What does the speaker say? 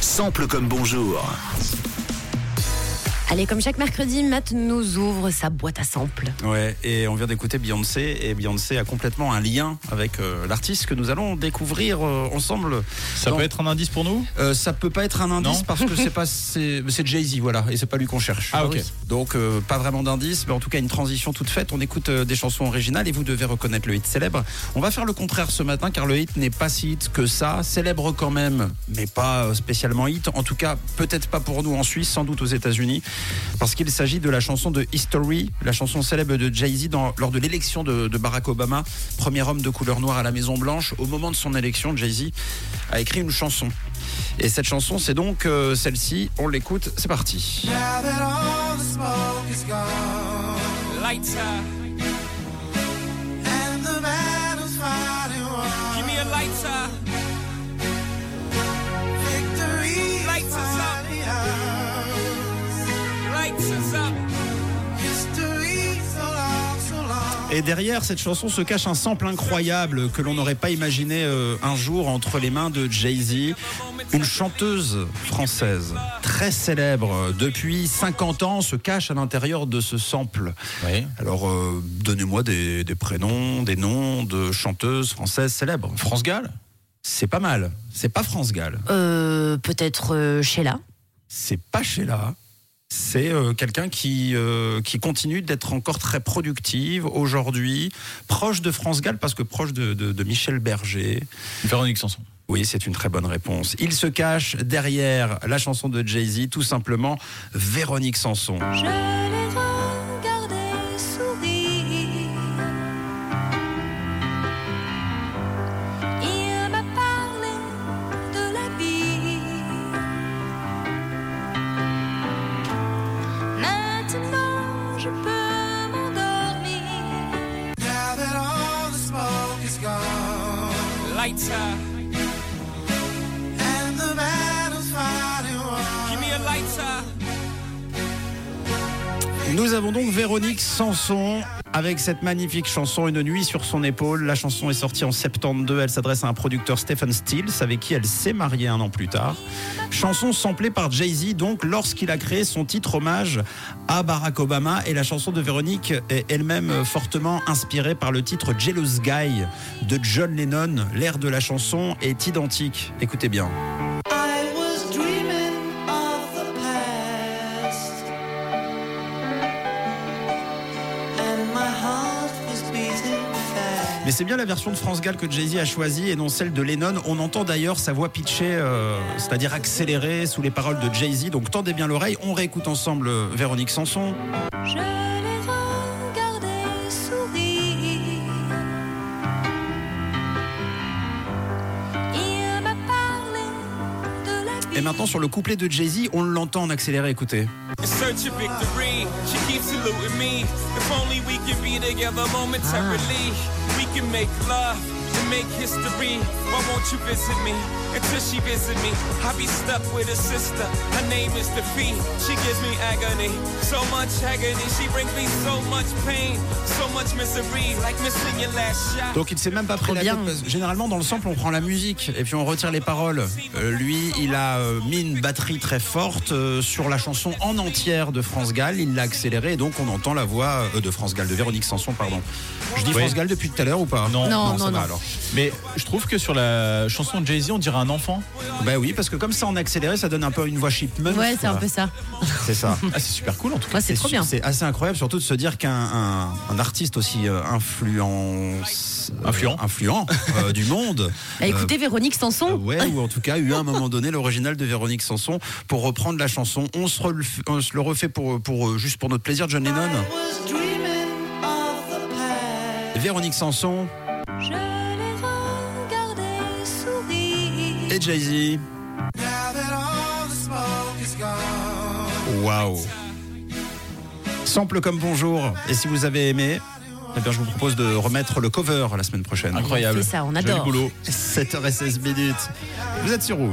Sample comme bonjour. Allez, comme chaque mercredi, Matt nous ouvre sa boîte à samples. Ouais, et on vient d'écouter Beyoncé, et Beyoncé a complètement un lien avec euh, l'artiste que nous allons découvrir euh, ensemble. Ça peut être un indice pour nous? Euh, ça peut pas être un indice Non. parce que c'est pas c'est c'est Jay Z voilà et c'est pas lui qu'on cherche. Ah, ok. Donc euh, pas vraiment d'indice, mais en tout cas une transition toute faite. On écoute euh, des chansons originales et vous devez reconnaître le hit célèbre. On va faire le contraire ce matin car le hit n'est pas si hit que ça, célèbre quand même, mais pas spécialement hit. En tout cas peut-être pas pour nous en Suisse, sans doute aux États-Unis, parce qu'il s'agit de la chanson de History, la chanson célèbre de Jay Z dans- lors de l'élection de, Barack Obama, premier homme de couleur noire à la Maison Blanche. Au moment de son élection, Jay Z a écrit une chanson. Et cette chanson, c'est donc euh, celle-ci. On l'écoute, c'est parti. Et derrière cette chanson se cache un sample incroyable que l'on n'aurait pas imaginé euh, un jour entre les mains de Jay-Z, une chanteuse française très célèbre depuis 50 ans se cache à l'intérieur de ce sample. Oui. Alors euh, donnez-moi des, des prénoms, des noms de chanteuses françaises célèbres. France Gall C'est pas mal. C'est pas France Gall. Euh, Peut-être euh, Sheila. c'est pas Sheila. C'est euh, quelqu'un qui, euh, qui continue d'être encore très productive aujourd'hui, proche de France Gall parce que proche de, de- de Michel Berger. Véronique Sanson. Oui, c'est une très bonne réponse. Il se cache derrière la chanson de Jay-Z, tout simplement Véronique Sanson. Je je peux m'endormir. Now that all the smoke is gone Lights out. and the battle's finally won, Give me a lights out. Nous avons donc Véronique Sanson avec cette magnifique chanson Une nuit sur son épaule. La chanson est sortie en 72. Elle s'adresse à un producteur Stephen Stills avec qui elle s'est mariée un an plus tard. Chanson samplée par Jay-Z donc lorsqu'il a créé son titre hommage à Barack Obama et la chanson de Véronique est elle-même fortement inspirée par le titre Jealous Guy de John Lennon. L'air de la chanson est identique. Écoutez bien. Mais c'est bien la version de France Gall que Jay-Z a choisie et non celle de Lennon. On entend d'ailleurs sa voix pitchée, euh, c'est-à-dire accélérée sous les paroles de Jay-Z. Donc tendez bien l'oreille. On réécoute ensemble euh, Véronique Sanson. Je l'ai regardé sourire. Il m'a parlé de la vie. Et maintenant sur le couplet de Jay-Z, on l'entend en accéléré. Écoutez. In search of victory, she keeps saluting me. If only we can be together momentarily. We can make love make history. Why won't you visit me? Until she visit me, I be stuck with a sister. Her name is Defeat. She gives me agony, so much agony. She brings me so much pain, so much misery, like missing your last shot. Donc il s'est même pas pris Trop la tête. parce que généralement dans le sample on prend la musique et puis on retire les paroles. Euh, lui il a euh, mis une batterie très forte euh, sur la chanson en entière de France Gall. Il l'a accélérée et donc on entend la voix euh, de France Gall, de Véronique Sanson pardon. Je dis Oui. France Gall depuis tout à l'heure ou pas? Non. Non, ça non, va non. alors. Mais je trouve que sur la chanson de Jay-Z, on dirait un enfant. Ben oui parce que comme ça en accéléré ça donne un peu une voix chipmunk. Ouais, c'est un peu ça. C'est ça. Ah, c'est super cool en tout cas. Ouais, c'est trop bien. C'est assez incroyable, surtout de se dire qu'un un, un artiste aussi euh, influent, Influent. influent euh, du monde. Bah, écoutez, Véronique euh, Sanson. ouais, ou en tout cas eu à un moment donné l'original de Véronique Sanson pour reprendre la chanson. On se, relef- on se le refait pour, pour euh, juste pour notre plaisir, John Lennon. Véronique Sanson Je et Jay-Z. Waouh. Sample comme bonjour. Et si vous avez aimé, eh bien, je vous propose de remettre le cover la semaine prochaine. Incroyable. C'est ça, on Joli adore. boulot. 7h16 minutes. Vous êtes sur où?